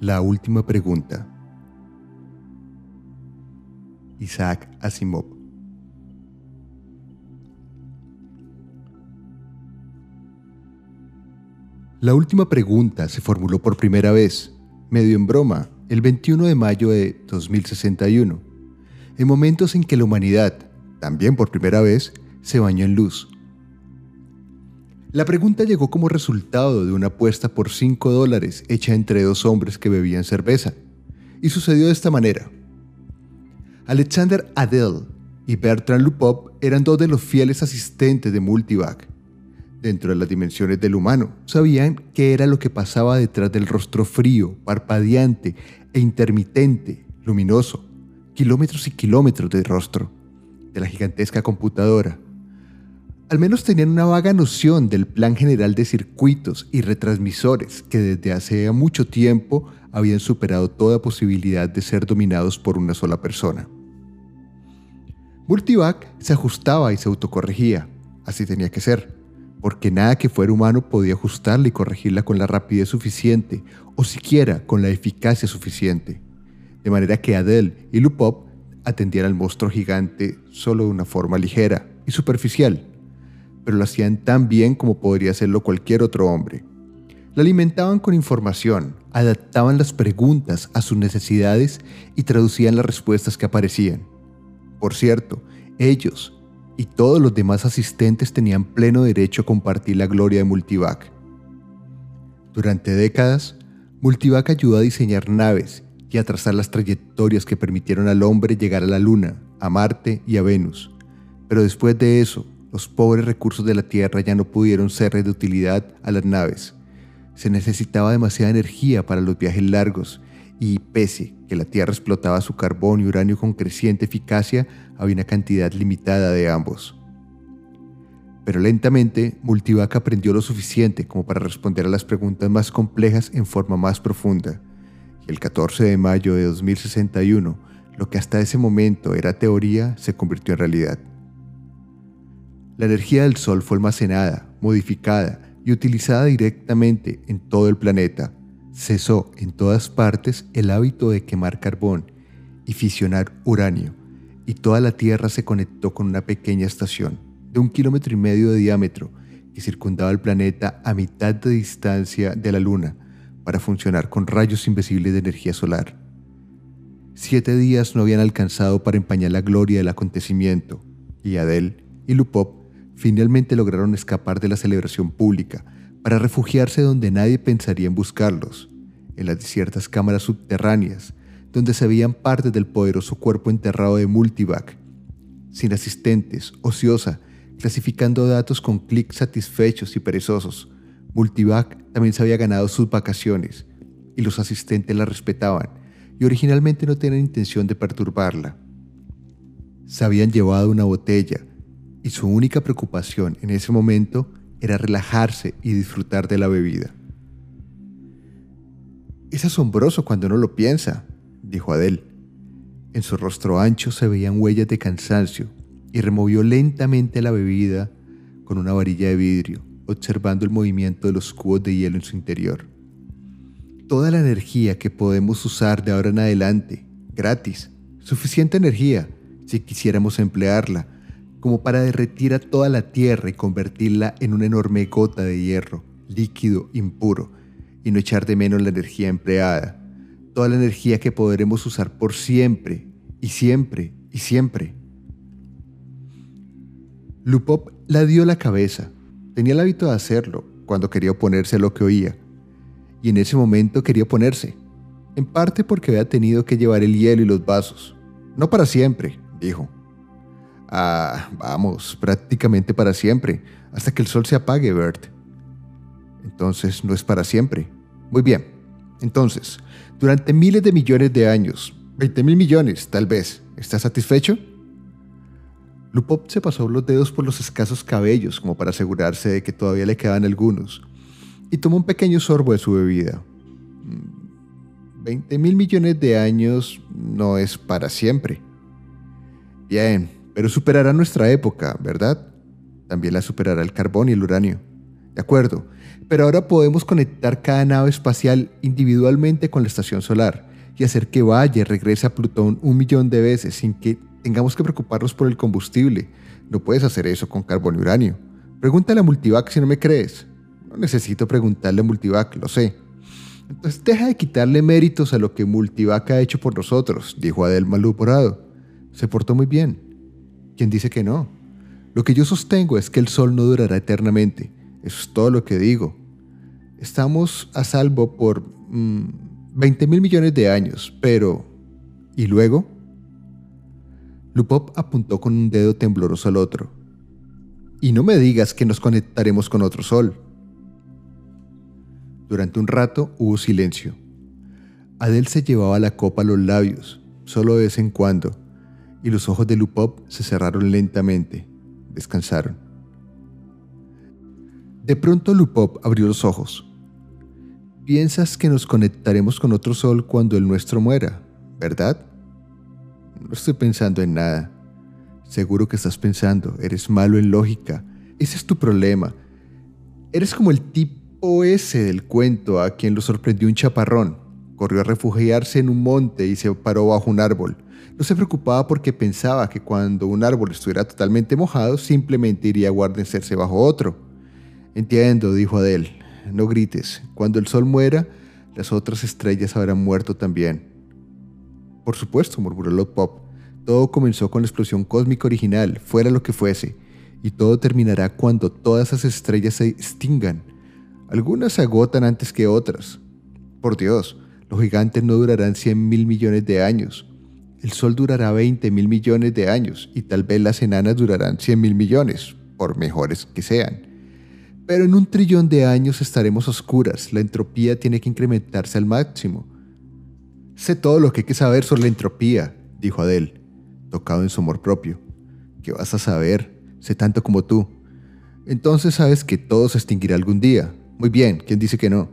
La última pregunta. Isaac Asimov. La última pregunta se formuló por primera vez, medio en broma, el 21 de mayo de 2061, en momentos en que la humanidad, también por primera vez, se bañó en luz. La pregunta llegó como resultado de una apuesta por 5 dólares hecha entre dos hombres que bebían cerveza, y sucedió de esta manera. Alexander Adel y Bertrand Lupop eran dos de los fieles asistentes de Multivac. Dentro de las dimensiones del humano, sabían qué era lo que pasaba detrás del rostro frío, parpadeante e intermitente, luminoso, kilómetros y kilómetros de rostro, de la gigantesca computadora. Al menos tenían una vaga noción del plan general de circuitos y retransmisores que desde hace mucho tiempo habían superado toda posibilidad de ser dominados por una sola persona. Multivac se ajustaba y se autocorregía, así tenía que ser porque nada que fuera humano podía ajustarla y corregirla con la rapidez suficiente o siquiera con la eficacia suficiente. De manera que Adele y Lupop atendían al monstruo gigante solo de una forma ligera y superficial, lo hacían tan bien como podría hacerlo cualquier otro hombre. La alimentaban con información, adaptaban las preguntas a sus necesidades y traducían las respuestas que aparecían. Por cierto, ellos, y todos los demás asistentes tenían pleno derecho a compartir la gloria de Multivac. Durante décadas, Multivac ayudó a diseñar naves y a trazar las trayectorias que permitieron al hombre llegar a la Luna, a Marte y a Venus. Pero después de eso, los pobres recursos de la Tierra ya no pudieron ser de utilidad a las naves. Se necesitaba demasiada energía para los viajes largos y pese que la Tierra explotaba su carbón y uranio con creciente eficacia, había una cantidad limitada de ambos. Pero lentamente, Multivac aprendió lo suficiente como para responder a las preguntas más complejas en forma más profunda. Y el 14 de mayo de 2061, lo que hasta ese momento era teoría se convirtió en realidad. La energía del Sol fue almacenada, modificada y utilizada directamente en todo el planeta cesó en todas partes el hábito de quemar carbón y fisionar uranio, y toda la Tierra se conectó con una pequeña estación de un kilómetro y medio de diámetro que circundaba el planeta a mitad de distancia de la Luna para funcionar con rayos invisibles de energía solar. Siete días no habían alcanzado para empañar la gloria del acontecimiento, y Adele y Lupop finalmente lograron escapar de la celebración pública para refugiarse donde nadie pensaría en buscarlos, en las desiertas cámaras subterráneas, donde se veían partes del poderoso cuerpo enterrado de Multivac, sin asistentes, ociosa, clasificando datos con clics satisfechos y perezosos. Multivac también se había ganado sus vacaciones, y los asistentes la respetaban, y originalmente no tenían intención de perturbarla. Se habían llevado una botella, y su única preocupación en ese momento era relajarse y disfrutar de la bebida. Es asombroso cuando uno lo piensa, dijo Adele. En su rostro ancho se veían huellas de cansancio y removió lentamente la bebida con una varilla de vidrio, observando el movimiento de los cubos de hielo en su interior. Toda la energía que podemos usar de ahora en adelante, gratis, suficiente energía, si quisiéramos emplearla, como para derretir a toda la tierra y convertirla en una enorme gota de hierro, líquido, impuro, y no echar de menos la energía empleada, toda la energía que podremos usar por siempre y siempre y siempre. Lupop la dio la cabeza. Tenía el hábito de hacerlo cuando quería oponerse a lo que oía. Y en ese momento quería oponerse, en parte porque había tenido que llevar el hielo y los vasos. No para siempre, dijo. Ah, vamos, prácticamente para siempre, hasta que el sol se apague, Bert. Entonces no es para siempre. Muy bien. Entonces, durante miles de millones de años, 20 mil millones tal vez, ¿estás satisfecho? Lupop se pasó los dedos por los escasos cabellos como para asegurarse de que todavía le quedaban algunos y tomó un pequeño sorbo de su bebida. 20 mil millones de años no es para siempre. Bien, pero superará nuestra época, ¿verdad? También la superará el carbón y el uranio De acuerdo, pero ahora podemos conectar cada nave espacial individualmente con la estación solar y hacer que vaya y regrese a Plutón un millón de veces sin que tengamos que preocuparnos por el combustible. No puedes hacer eso con carbón y uranio. Pregúntale a Multivac si no me crees. No necesito preguntarle a Multivac, lo sé. Entonces deja de quitarle méritos a lo que Multivac ha hecho por nosotros, dijo Adel maluporado. Se portó muy bien. ¿Quién dice que no? Lo que yo sostengo es que el sol no durará eternamente. Eso es todo lo que digo. Estamos a salvo por 20 mm, mil millones de años, pero... ¿Y luego? Lupop apuntó con un dedo tembloroso al otro. Y no me digas que nos conectaremos con otro sol. Durante un rato hubo silencio. Adel se llevaba la copa a los labios, solo de vez en cuando, y los ojos de Lupop se cerraron lentamente. Descansaron. De pronto Lupop abrió los ojos. Piensas que nos conectaremos con otro sol cuando el nuestro muera, ¿verdad? No estoy pensando en nada. Seguro que estás pensando, eres malo en lógica. Ese es tu problema. Eres como el tipo ese del cuento a quien lo sorprendió un chaparrón. Corrió a refugiarse en un monte y se paró bajo un árbol. No se preocupaba porque pensaba que cuando un árbol estuviera totalmente mojado, simplemente iría a guarnecerse bajo otro. Entiendo, dijo Adele. No grites. Cuando el sol muera, las otras estrellas habrán muerto también. Por supuesto, murmuró Pop. Todo comenzó con la explosión cósmica original, fuera lo que fuese, y todo terminará cuando todas esas estrellas se extingan. Algunas se agotan antes que otras. Por Dios, los gigantes no durarán 100 mil millones de años. El Sol durará 20 mil millones de años y tal vez las enanas durarán 100 mil millones, por mejores que sean. Pero en un trillón de años estaremos oscuras, la entropía tiene que incrementarse al máximo. Sé todo lo que hay que saber sobre la entropía, dijo Adele, tocado en su amor propio. ¿Qué vas a saber? Sé tanto como tú. Entonces sabes que todo se extinguirá algún día. Muy bien, ¿quién dice que no?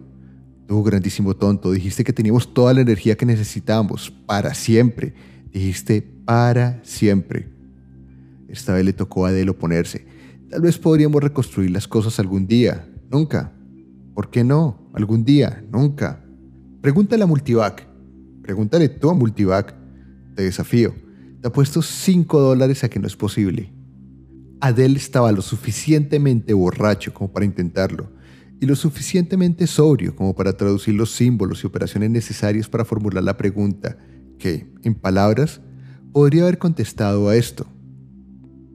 Tú, grandísimo tonto, dijiste que teníamos toda la energía que necesitamos, para siempre Dijiste para siempre. Esta vez le tocó a Adele oponerse. Tal vez podríamos reconstruir las cosas algún día. Nunca. ¿Por qué no? Algún día. Nunca. Pregúntale a Multivac. Pregúntale tú a Multivac. Te desafío. Te apuesto 5 dólares a que no es posible. Adele estaba lo suficientemente borracho como para intentarlo y lo suficientemente sobrio como para traducir los símbolos y operaciones necesarios para formular la pregunta que, en palabras, podría haber contestado a esto.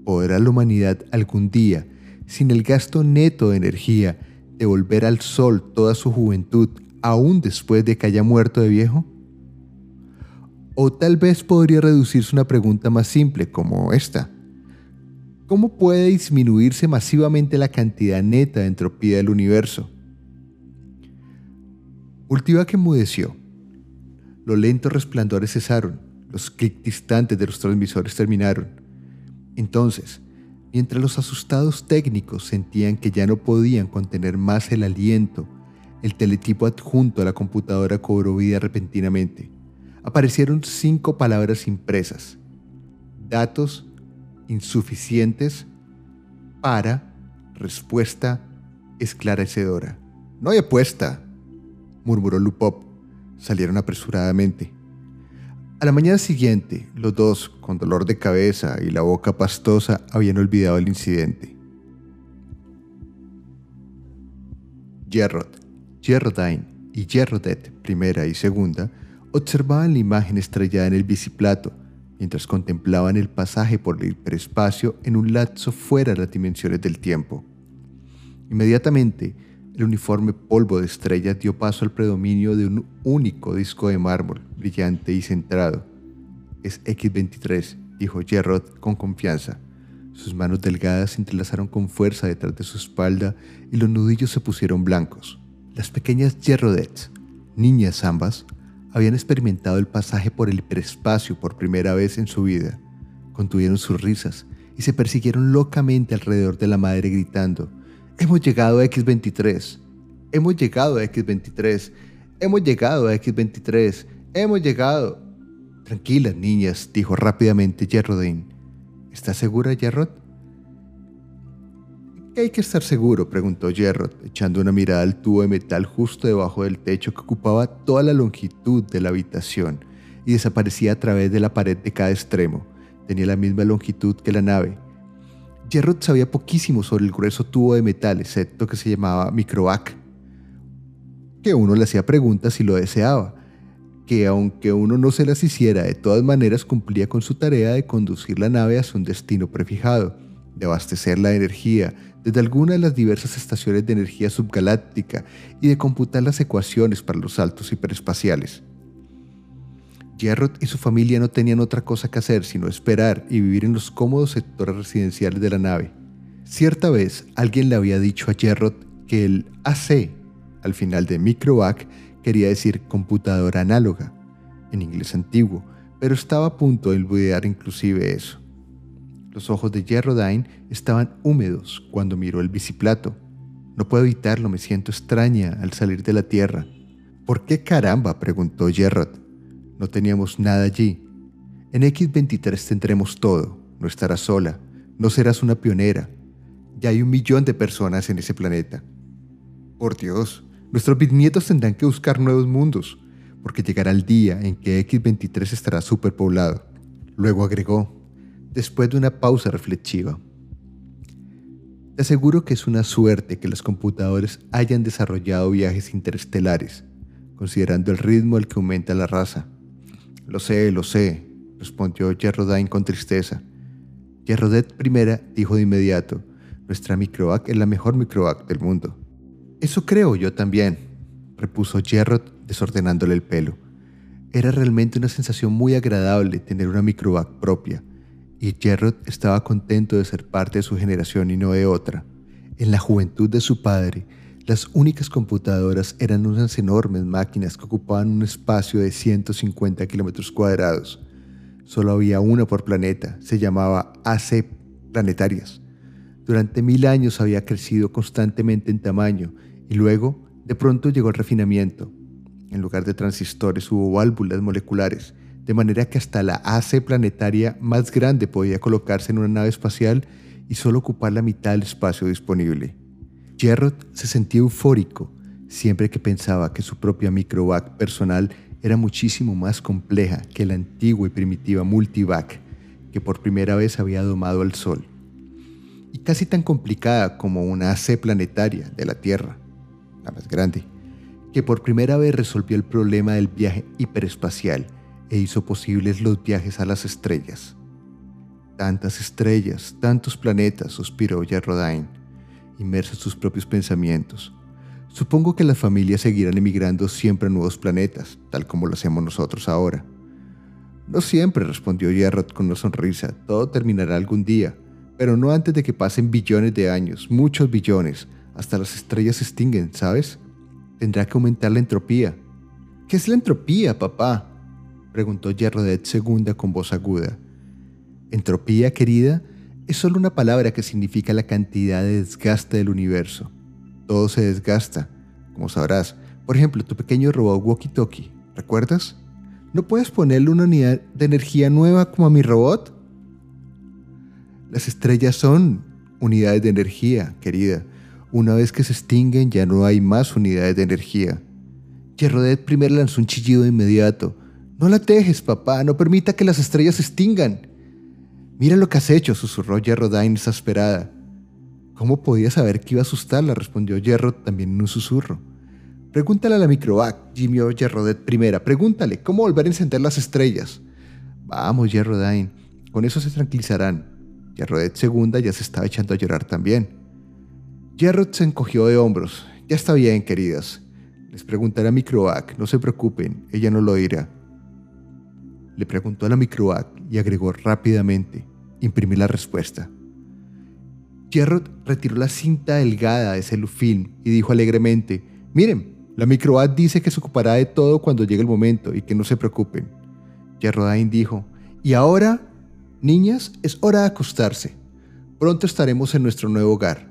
¿Podrá la humanidad algún día, sin el gasto neto de energía, devolver al sol toda su juventud aún después de que haya muerto de viejo? O tal vez podría reducirse una pregunta más simple como esta. ¿Cómo puede disminuirse masivamente la cantidad neta de entropía del universo? Ultiva que enmudeció los lentos resplandores cesaron, los clics distantes de los transmisores terminaron. Entonces, mientras los asustados técnicos sentían que ya no podían contener más el aliento, el teletipo adjunto a la computadora cobró vida repentinamente. Aparecieron cinco palabras impresas. Datos insuficientes para respuesta esclarecedora. No hay apuesta, murmuró Lupop salieron apresuradamente. A la mañana siguiente, los dos, con dolor de cabeza y la boca pastosa, habían olvidado el incidente. Gerrod, Gerrodine y Gerrodet, primera y segunda, observaban la imagen estrellada en el biciplato mientras contemplaban el pasaje por el hiperespacio en un lapso fuera de las dimensiones del tiempo. Inmediatamente, el uniforme polvo de estrellas dio paso al predominio de un único disco de mármol, brillante y centrado. Es X-23, dijo Gerrod con confianza. Sus manos delgadas se entrelazaron con fuerza detrás de su espalda y los nudillos se pusieron blancos. Las pequeñas Gerrodets, niñas ambas, habían experimentado el pasaje por el hiperespacio por primera vez en su vida. Contuvieron sus risas y se persiguieron locamente alrededor de la madre gritando Hemos llegado a X23. Hemos llegado a X23. Hemos llegado a X23. Hemos llegado. Tranquilas, niñas, dijo rápidamente Gerrodine. ¿Estás segura, Gerrod? ¿Qué hay que estar seguro? preguntó Gerrod, echando una mirada al tubo de metal justo debajo del techo que ocupaba toda la longitud de la habitación y desaparecía a través de la pared de cada extremo. Tenía la misma longitud que la nave. Gerrod sabía poquísimo sobre el grueso tubo de metal, excepto que se llamaba microvac, que uno le hacía preguntas si lo deseaba, que aunque uno no se las hiciera, de todas maneras cumplía con su tarea de conducir la nave hacia un destino prefijado, de abastecerla de energía desde alguna de las diversas estaciones de energía subgaláctica y de computar las ecuaciones para los saltos hiperespaciales. Gerrod y su familia no tenían otra cosa que hacer sino esperar y vivir en los cómodos sectores residenciales de la nave. Cierta vez alguien le había dicho a Gerrod que el AC al final de Microvac quería decir computadora análoga, en inglés antiguo, pero estaba a punto de olvidar inclusive eso. Los ojos de Gerrodine estaban húmedos cuando miró el biciplato. No puedo evitarlo, me siento extraña al salir de la Tierra. ¿Por qué caramba? preguntó Gerrod. No teníamos nada allí. En X23 tendremos todo. No estarás sola. No serás una pionera. Ya hay un millón de personas en ese planeta. Por Dios, nuestros bisnietos tendrán que buscar nuevos mundos, porque llegará el día en que X23 estará superpoblado. Luego agregó, después de una pausa reflexiva. Te aseguro que es una suerte que los computadores hayan desarrollado viajes interestelares, considerando el ritmo al que aumenta la raza. Lo sé, lo sé, respondió Gerrodine con tristeza. Gerrodet I dijo de inmediato, nuestra microac es la mejor microac del mundo. Eso creo yo también, repuso Gerrod desordenándole el pelo. Era realmente una sensación muy agradable tener una microac propia, y Gerrod estaba contento de ser parte de su generación y no de otra. En la juventud de su padre, las únicas computadoras eran unas enormes máquinas que ocupaban un espacio de 150 kilómetros cuadrados. Solo había una por planeta, se llamaba AC planetarias. Durante mil años había crecido constantemente en tamaño y luego, de pronto llegó el refinamiento. En lugar de transistores hubo válvulas moleculares, de manera que hasta la AC planetaria más grande podía colocarse en una nave espacial y solo ocupar la mitad del espacio disponible. Gerrod se sentía eufórico siempre que pensaba que su propia microvac personal era muchísimo más compleja que la antigua y primitiva multivac que por primera vez había domado al Sol, y casi tan complicada como una AC planetaria de la Tierra, la más grande, que por primera vez resolvió el problema del viaje hiperespacial e hizo posibles los viajes a las estrellas. Tantas estrellas, tantos planetas, suspiró Gerrodine inmerso en sus propios pensamientos. Supongo que las familias seguirán emigrando siempre a nuevos planetas, tal como lo hacemos nosotros ahora. No siempre, respondió Gerrod con una sonrisa. Todo terminará algún día, pero no antes de que pasen billones de años, muchos billones, hasta las estrellas se extinguen, ¿sabes? Tendrá que aumentar la entropía. ¿Qué es la entropía, papá? preguntó Gerrodet segunda con voz aguda. Entropía, querida, es solo una palabra que significa la cantidad de desgaste del universo. Todo se desgasta, como sabrás. Por ejemplo, tu pequeño robot walkie-talkie, ¿recuerdas? ¿No puedes ponerle una unidad de energía nueva como a mi robot? Las estrellas son unidades de energía, querida. Una vez que se extinguen ya no hay más unidades de energía. Gerrodet primero lanzó un chillido inmediato. No la tejes, papá, no permita que las estrellas se extingan. Mira lo que has hecho, susurró Gerrodine exasperada. ¿Cómo podía saber que iba a asustarla? respondió Gerrod también en un susurro. Pregúntale a la microvac, gimió Gerrodet primera. Pregúntale, ¿cómo volver a encender las estrellas? Vamos, Gerrodine, con eso se tranquilizarán. Gerrodet segunda ya se estaba echando a llorar también. Gerrod se encogió de hombros. Ya está bien, queridas. Les preguntaré a Microvac, no se preocupen, ella no lo dirá. Le preguntó a la microvac y agregó rápidamente, imprimí la respuesta. Gerrod retiró la cinta delgada de celufilm y dijo alegremente, miren, la microad dice que se ocupará de todo cuando llegue el momento y que no se preocupen. Gerrodain dijo, y ahora, niñas, es hora de acostarse. Pronto estaremos en nuestro nuevo hogar.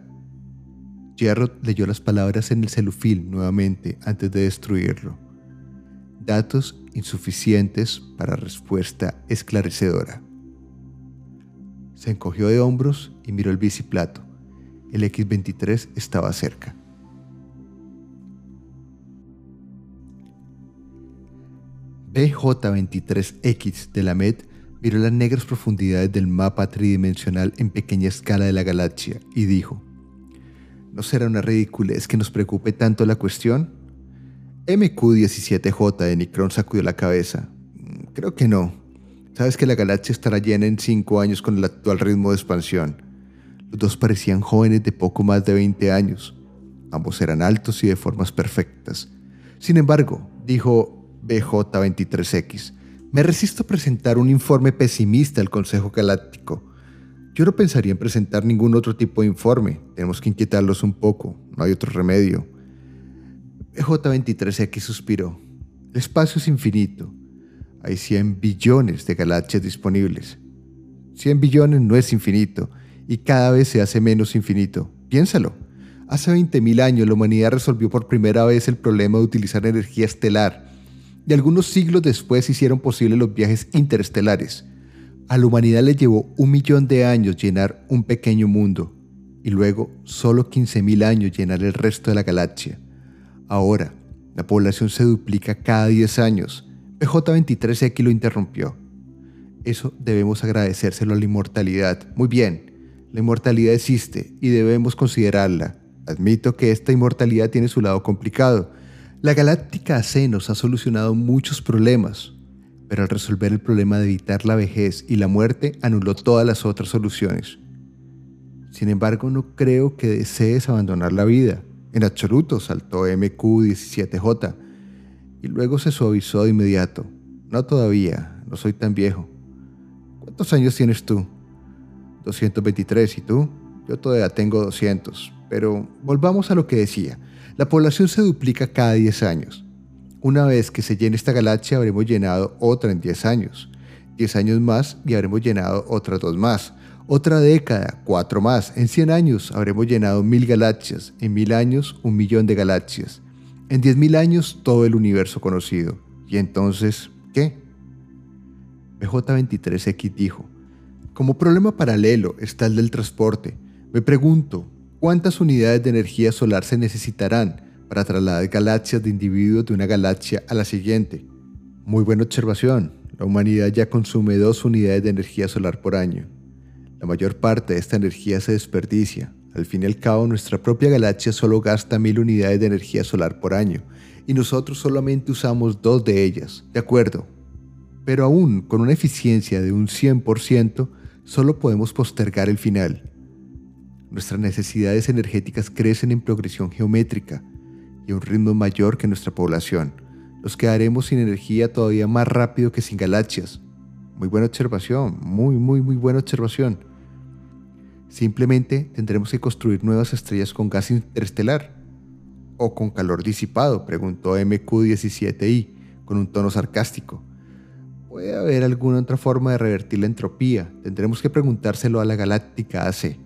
Gerrod leyó las palabras en el celufilm nuevamente antes de destruirlo. Datos insuficientes para respuesta esclarecedora. Se encogió de hombros y miró el biciplato. El X-23 estaba cerca. BJ-23X de la MED miró las negras profundidades del mapa tridimensional en pequeña escala de la galaxia y dijo, ¿no será una ridiculez que nos preocupe tanto la cuestión? MQ-17J de Nicron sacudió la cabeza. Mm, creo que no. Sabes que la galaxia estará llena en cinco años con el actual ritmo de expansión. Los dos parecían jóvenes de poco más de 20 años. Ambos eran altos y de formas perfectas. Sin embargo, dijo BJ23X. Me resisto a presentar un informe pesimista al Consejo Galáctico. Yo no pensaría en presentar ningún otro tipo de informe. Tenemos que inquietarlos un poco. No hay otro remedio. BJ23X suspiró. El espacio es infinito. Hay 100 billones de galaxias disponibles. 100 billones no es infinito y cada vez se hace menos infinito. Piénsalo. Hace 20.000 años la humanidad resolvió por primera vez el problema de utilizar energía estelar y algunos siglos después hicieron posible los viajes interestelares. A la humanidad le llevó un millón de años llenar un pequeño mundo y luego solo 15.000 años llenar el resto de la galaxia. Ahora, la población se duplica cada 10 años. PJ23X lo interrumpió. Eso debemos agradecérselo a la inmortalidad. Muy bien, la inmortalidad existe y debemos considerarla. Admito que esta inmortalidad tiene su lado complicado, la Galáctica AC nos ha solucionado muchos problemas, pero al resolver el problema de evitar la vejez y la muerte anuló todas las otras soluciones. Sin embargo, no creo que desees abandonar la vida. En absoluto, saltó MQ17J y luego se suavizó de inmediato. No todavía, no soy tan viejo. ¿Cuántos años tienes tú? 223, ¿y tú? Yo todavía tengo 200, pero volvamos a lo que decía. La población se duplica cada 10 años. Una vez que se llene esta galaxia habremos llenado otra en 10 años. 10 años más y habremos llenado otras dos más. Otra década, cuatro más. En 100 años habremos llenado mil galaxias. En mil años, un millón de galaxias. En 10.000 años, todo el universo conocido. ¿Y entonces qué? BJ23X dijo, como problema paralelo está el del transporte. Me pregunto, ¿Cuántas unidades de energía solar se necesitarán para trasladar galaxias de individuos de una galaxia a la siguiente? Muy buena observación. La humanidad ya consume dos unidades de energía solar por año. La mayor parte de esta energía se desperdicia. Al fin y al cabo, nuestra propia galaxia solo gasta mil unidades de energía solar por año y nosotros solamente usamos dos de ellas. De acuerdo. Pero aún con una eficiencia de un 100%, solo podemos postergar el final Nuestras necesidades energéticas crecen en progresión geométrica y a un ritmo mayor que nuestra población. Nos quedaremos sin energía todavía más rápido que sin galaxias. Muy buena observación, muy, muy, muy buena observación. Simplemente tendremos que construir nuevas estrellas con gas interestelar. ¿O con calor disipado? preguntó MQ17i con un tono sarcástico. ¿Puede haber alguna otra forma de revertir la entropía? Tendremos que preguntárselo a la Galáctica AC.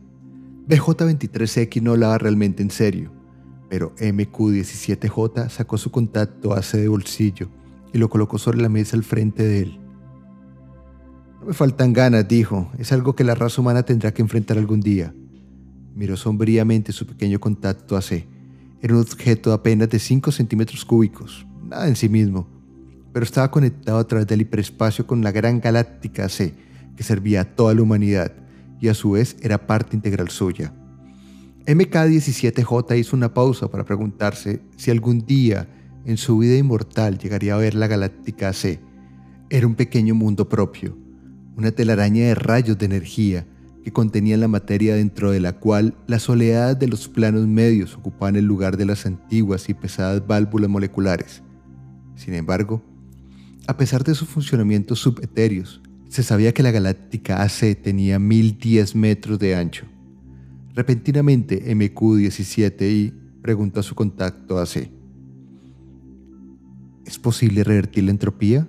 BJ23X no hablaba realmente en serio, pero MQ17J sacó su contacto hace de bolsillo y lo colocó sobre la mesa al frente de él. Me faltan ganas, dijo. Es algo que la raza humana tendrá que enfrentar algún día. Miró sombríamente su pequeño contacto AC. Era un objeto apenas de 5 centímetros cúbicos, nada en sí mismo, pero estaba conectado a través del hiperespacio con la gran galáctica AC que servía a toda la humanidad y a su vez era parte integral suya. MK17J hizo una pausa para preguntarse si algún día en su vida inmortal llegaría a ver la Galáctica C. Era un pequeño mundo propio, una telaraña de rayos de energía que contenía la materia dentro de la cual las oleadas de los planos medios ocupaban el lugar de las antiguas y pesadas válvulas moleculares. Sin embargo, a pesar de sus funcionamientos subetéreos, se sabía que la galáctica AC tenía 1010 metros de ancho. Repentinamente, MQ-17I preguntó a su contacto AC. ¿Es posible revertir la entropía?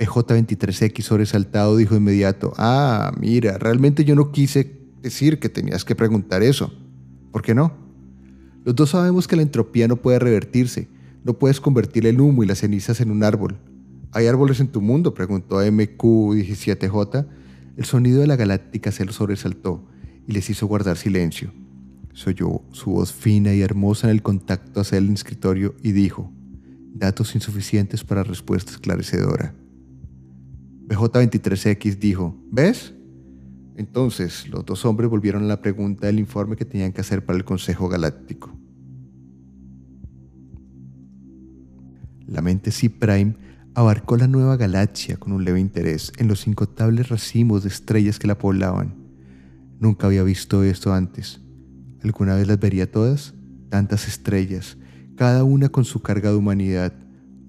PJ23X sobresaltado dijo inmediato, ah, mira, realmente yo no quise decir que tenías que preguntar eso. ¿Por qué no? Los dos sabemos que la entropía no puede revertirse, no puedes convertir el humo y las cenizas en un árbol, ¿Hay árboles en tu mundo? preguntó MQ17J. El sonido de la galáctica se lo sobresaltó y les hizo guardar silencio. Se oyó su voz fina y hermosa en el contacto hacia el escritorio y dijo, datos insuficientes para respuesta esclarecedora. BJ23X dijo, ¿ves? Entonces, los dos hombres volvieron a la pregunta del informe que tenían que hacer para el Consejo Galáctico. La mente C-Prime abarcó la nueva galaxia con un leve interés en los incontables racimos de estrellas que la poblaban. Nunca había visto esto antes. ¿Alguna vez las vería todas? Tantas estrellas, cada una con su carga de humanidad,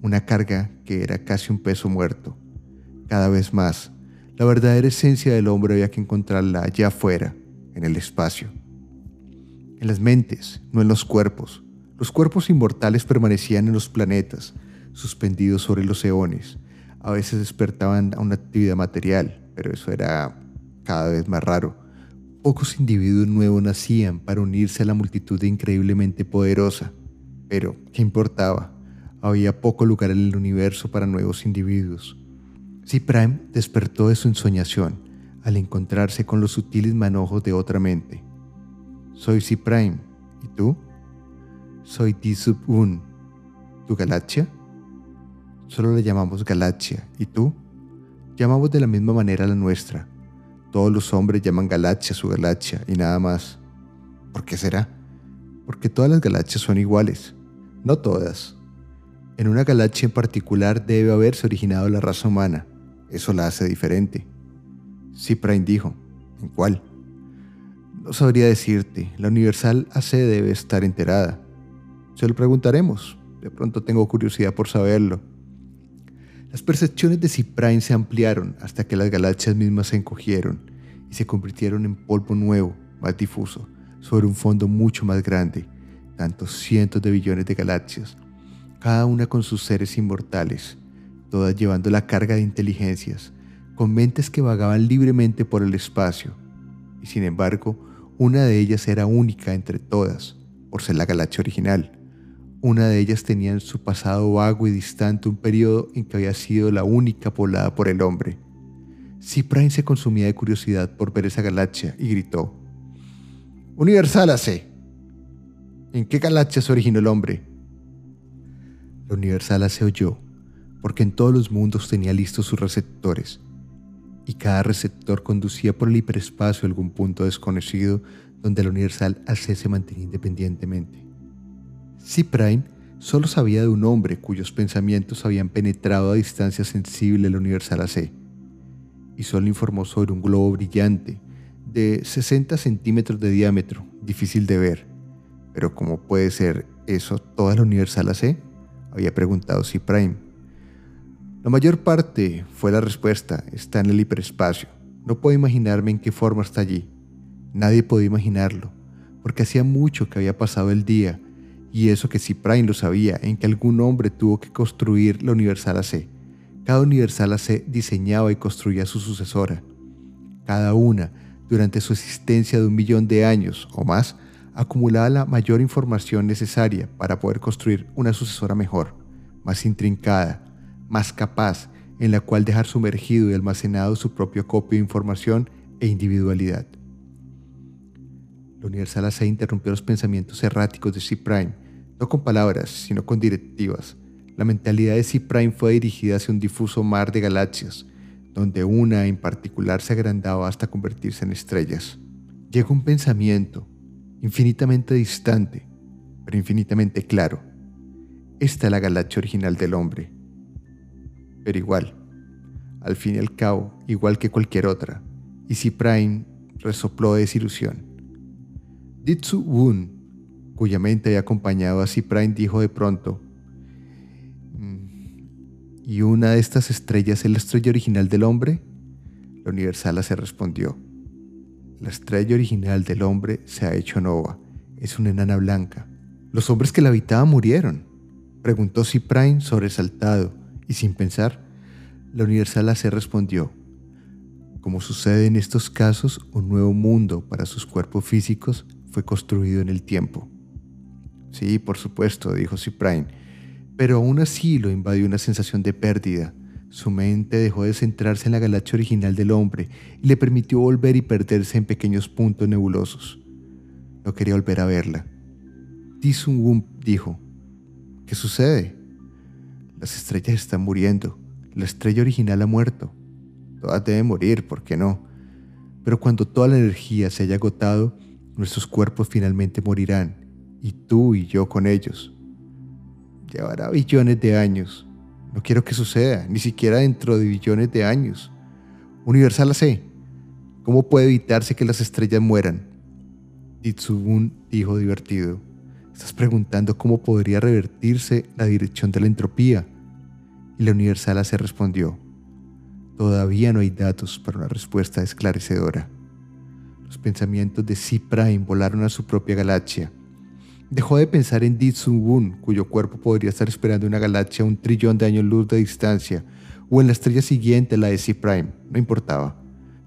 una carga que era casi un peso muerto. Cada vez más, la verdadera esencia del hombre había que encontrarla allá afuera, en el espacio. En las mentes, no en los cuerpos. Los cuerpos inmortales permanecían en los planetas, suspendidos sobre los eones. A veces despertaban a una actividad material, pero eso era cada vez más raro. Pocos individuos nuevos nacían para unirse a la multitud increíblemente poderosa. Pero, ¿qué importaba? Había poco lugar en el universo para nuevos individuos. C-Prime despertó de su ensoñación al encontrarse con los sutiles manojos de otra mente. Soy C-Prime. ¿Y tú? Soy D-Sub-1. ¿Tu galaxia? Solo le llamamos galaxia. ¿Y tú? Llamamos de la misma manera la nuestra. Todos los hombres llaman galaxia su galaxia y nada más. ¿Por qué será? Porque todas las galaxias son iguales. No todas. En una galaxia en particular debe haberse originado la raza humana. Eso la hace diferente. Cyprine dijo, ¿en cuál? No sabría decirte, la Universal AC debe estar enterada. Se lo preguntaremos, de pronto tengo curiosidad por saberlo. Las percepciones de Cyprine se ampliaron hasta que las galaxias mismas se encogieron y se convirtieron en polvo nuevo, más difuso, sobre un fondo mucho más grande, tantos cientos de billones de galaxias, cada una con sus seres inmortales, todas llevando la carga de inteligencias, con mentes que vagaban libremente por el espacio, y sin embargo, una de ellas era única entre todas, por ser la galaxia original. Una de ellas tenía en su pasado vago y distante un periodo en que había sido la única poblada por el hombre. Cyprine se consumía de curiosidad por ver esa galaxia y gritó: Universal AC. ¿En qué galaxia se originó el hombre? La Universal AC oyó porque en todos los mundos tenía listos sus receptores, y cada receptor conducía por el hiperespacio a algún punto desconocido donde la universal AC se mantenía independientemente. C-Prime solo sabía de un hombre cuyos pensamientos habían penetrado a distancia sensible la universal AC, y solo informó sobre un globo brillante de 60 centímetros de diámetro, difícil de ver. Pero ¿cómo puede ser eso toda la universal AC? Había preguntado C-Prime la mayor parte, fue la respuesta, está en el hiperespacio. No puedo imaginarme en qué forma está allí. Nadie podía imaginarlo, porque hacía mucho que había pasado el día, y eso que si Prime lo sabía, en que algún hombre tuvo que construir la Universal AC. Cada Universal AC diseñaba y construía su sucesora. Cada una, durante su existencia de un millón de años o más, acumulaba la mayor información necesaria para poder construir una sucesora mejor, más intrincada, más capaz en la cual dejar sumergido y almacenado su propio copio de información e individualidad. La Universal AC interrumpió los pensamientos erráticos de C-Prime, no con palabras, sino con directivas. La mentalidad de C-Prime fue dirigida hacia un difuso mar de galaxias, donde una en particular se agrandaba hasta convertirse en estrellas. Llegó un pensamiento, infinitamente distante, pero infinitamente claro. Esta es la galaxia original del hombre pero igual. Al fin y al cabo, igual que cualquier otra. Y si Prime resopló de desilusión. Ditsu Woon, cuya mente había acompañado a Prime, dijo de pronto, mm, ¿y una de estas estrellas es la estrella original del hombre? La Universala se respondió, la estrella original del hombre se ha hecho nova, es una enana blanca. ¿Los hombres que la habitaban murieron? Preguntó Prime sobresaltado y sin pensar, la Universal AC respondió, como sucede en estos casos, un nuevo mundo para sus cuerpos físicos fue construido en el tiempo. Sí, por supuesto, dijo Cyprine, pero aún así lo invadió una sensación de pérdida. Su mente dejó de centrarse en la galaxia original del hombre y le permitió volver y perderse en pequeños puntos nebulosos. No quería volver a verla. Di Sun dijo, ¿qué sucede? Las estrellas están muriendo. La estrella original ha muerto. Todas deben morir, ¿por qué no? Pero cuando toda la energía se haya agotado, nuestros cuerpos finalmente morirán, y tú y yo con ellos. Llevará billones de años. No quiero que suceda, ni siquiera dentro de billones de años. Universal AC, ¿cómo puede evitarse que las estrellas mueran? Itsubun dijo divertido. Estás preguntando cómo podría revertirse la dirección de la entropía. Y la Universal AC respondió. Todavía no hay datos para una respuesta esclarecedora. Los pensamientos de C. Prime volaron a su propia galaxia Dejó de pensar en Ditsun cuyo cuerpo podría estar esperando una galaxia a un trillón de años luz de distancia, o en la estrella siguiente, la de C-Prime, no importaba.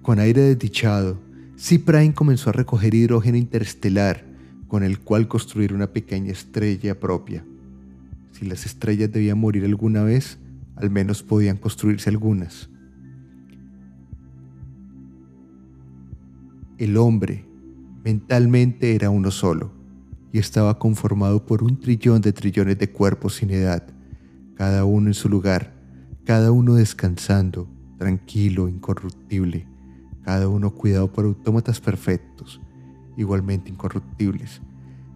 Con aire desdichado, C-Prime comenzó a recoger hidrógeno interestelar, con el cual construir una pequeña estrella propia. Si las estrellas debían morir alguna vez, al menos podían construirse algunas. El hombre mentalmente era uno solo y estaba conformado por un trillón de trillones de cuerpos sin edad, cada uno en su lugar, cada uno descansando, tranquilo, incorruptible, cada uno cuidado por autómatas perfectos, igualmente incorruptibles,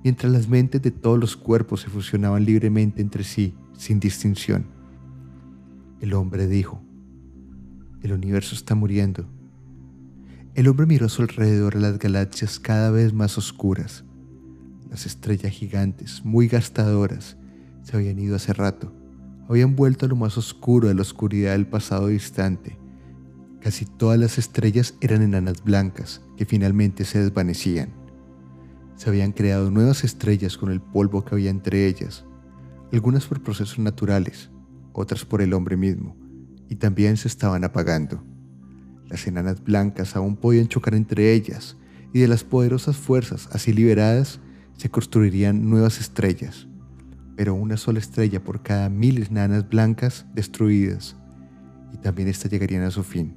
mientras las mentes de todos los cuerpos se fusionaban libremente entre sí, sin distinción. El hombre dijo, el universo está muriendo. El hombre miró a su alrededor a las galaxias cada vez más oscuras, las estrellas gigantes, muy gastadoras, se habían ido hace rato. Habían vuelto a lo más oscuro de la oscuridad del pasado distante. Casi todas las estrellas eran enanas blancas que finalmente se desvanecían. Se habían creado nuevas estrellas con el polvo que había entre ellas, algunas por procesos naturales, otras por el hombre mismo, y también se estaban apagando. Las enanas blancas aún podían chocar entre ellas, y de las poderosas fuerzas así liberadas se construirían nuevas estrellas, pero una sola estrella por cada mil nanas blancas destruidas, y también éstas llegarían a su fin.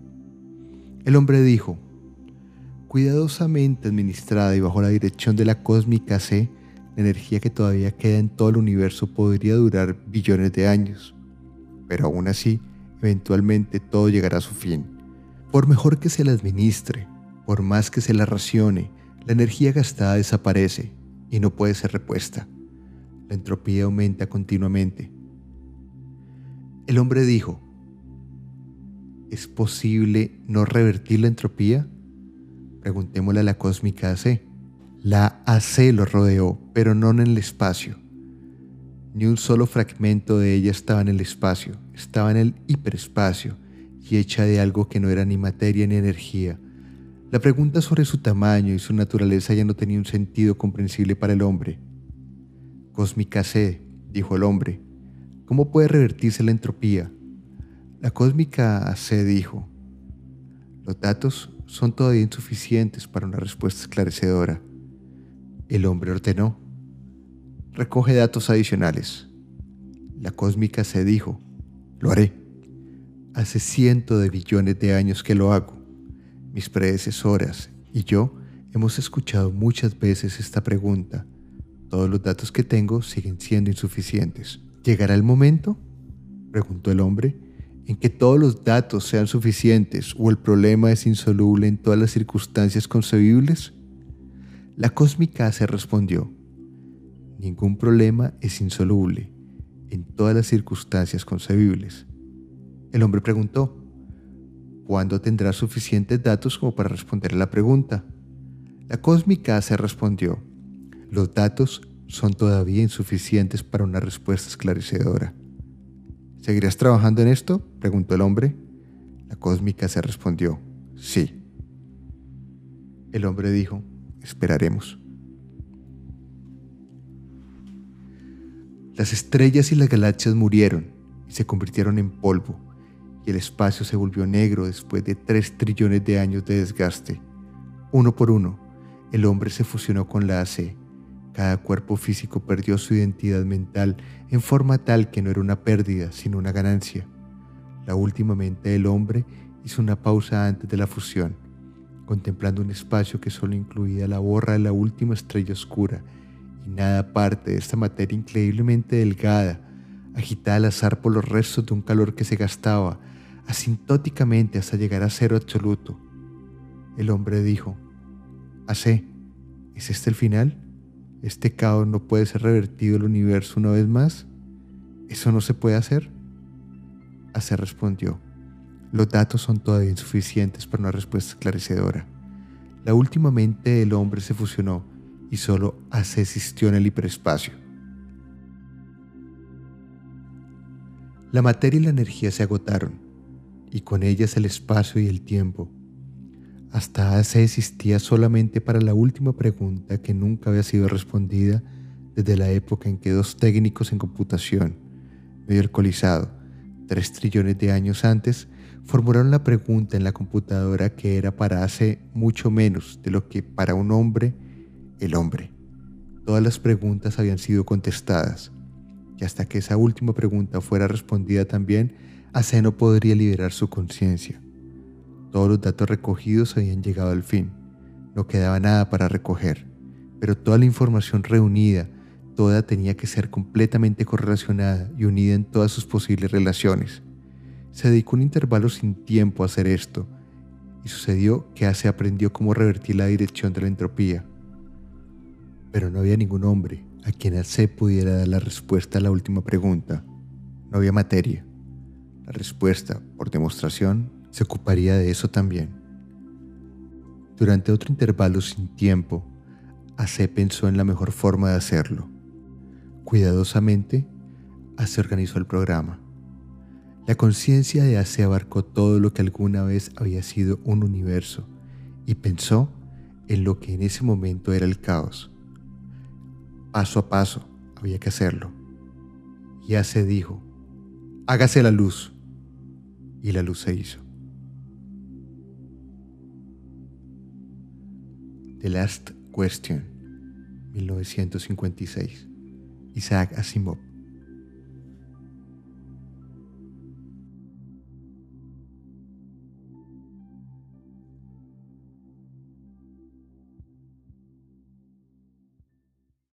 El hombre dijo, cuidadosamente administrada y bajo la dirección de la cósmica C, la energía que todavía queda en todo el universo podría durar billones de años, pero aún así, eventualmente todo llegará a su fin. Por mejor que se la administre, por más que se la racione, la energía gastada desaparece y no puede ser repuesta. La entropía aumenta continuamente. El hombre dijo, ¿es posible no revertir la entropía? Preguntémosle a la cósmica AC. La AC lo rodeó, pero no en el espacio. Ni un solo fragmento de ella estaba en el espacio, estaba en el hiperespacio y hecha de algo que no era ni materia ni energía, la pregunta sobre su tamaño y su naturaleza ya no tenía un sentido comprensible para el hombre. Cósmica C, dijo el hombre, ¿cómo puede revertirse la entropía? La cósmica C dijo, los datos son todavía insuficientes para una respuesta esclarecedora. El hombre ordenó, recoge datos adicionales. La cósmica C dijo, lo haré. Hace cientos de billones de años que lo hago. Mis predecesoras y yo hemos escuchado muchas veces esta pregunta. Todos los datos que tengo siguen siendo insuficientes. ¿Llegará el momento? preguntó el hombre, en que todos los datos sean suficientes o el problema es insoluble en todas las circunstancias concebibles? La cósmica se respondió, ningún problema es insoluble en todas las circunstancias concebibles. El hombre preguntó, ¿Cuándo tendrá suficientes datos como para responder a la pregunta? La cósmica se respondió, los datos son todavía insuficientes para una respuesta esclarecedora. ¿Seguirás trabajando en esto? preguntó el hombre. La cósmica se respondió, sí. El hombre dijo, esperaremos. Las estrellas y las galaxias murieron y se convirtieron en polvo y el espacio se volvió negro después de tres trillones de años de desgaste. Uno por uno, el hombre se fusionó con la AC. Cada cuerpo físico perdió su identidad mental en forma tal que no era una pérdida, sino una ganancia. La última mente del hombre hizo una pausa antes de la fusión. contemplando un espacio que solo incluía la borra de la última estrella oscura y nada parte de esta materia increíblemente delgada, agitada al azar por los restos de un calor que se gastaba asintóticamente hasta llegar a cero absoluto. El hombre dijo, Hace, ¿es este el final? ¿Este caos no puede ser revertido el universo una vez más? ¿Eso no se puede hacer? Hace respondió, los datos son todavía insuficientes para una respuesta esclarecedora. La última mente del hombre se fusionó y solo Hace existió en el hiperespacio. La materia y la energía se agotaron, y con ellas el espacio y el tiempo. Hasta hace existía solamente para la última pregunta que nunca había sido respondida desde la época en que dos técnicos en computación, medio alcoholizado, tres trillones de años antes, formularon la pregunta en la computadora que era para hace mucho menos de lo que para un hombre, el hombre. Todas las preguntas habían sido contestadas, y hasta que esa última pregunta fuera respondida también, Ace no podría liberar su conciencia. Todos los datos recogidos habían llegado al fin. No quedaba nada para recoger, pero toda la información reunida, toda tenía que ser completamente correlacionada y unida en todas sus posibles relaciones. Se dedicó un intervalo sin tiempo a hacer esto, y sucedió que Ace aprendió cómo revertir la dirección de la entropía. Pero no había ningún hombre a quien Ace pudiera dar la respuesta a la última pregunta. No había materia. La respuesta, por demostración, se ocuparía de eso también. Durante otro intervalo sin tiempo, Ace pensó en la mejor forma de hacerlo. Cuidadosamente, Ace organizó el programa. La conciencia de Ace abarcó todo lo que alguna vez había sido un universo y pensó en lo que en ese momento era el caos. Paso a paso había que hacerlo. Y Ace dijo, hágase la luz. Y la luz se hizo. The Last Question, 1956. Isaac Asimov.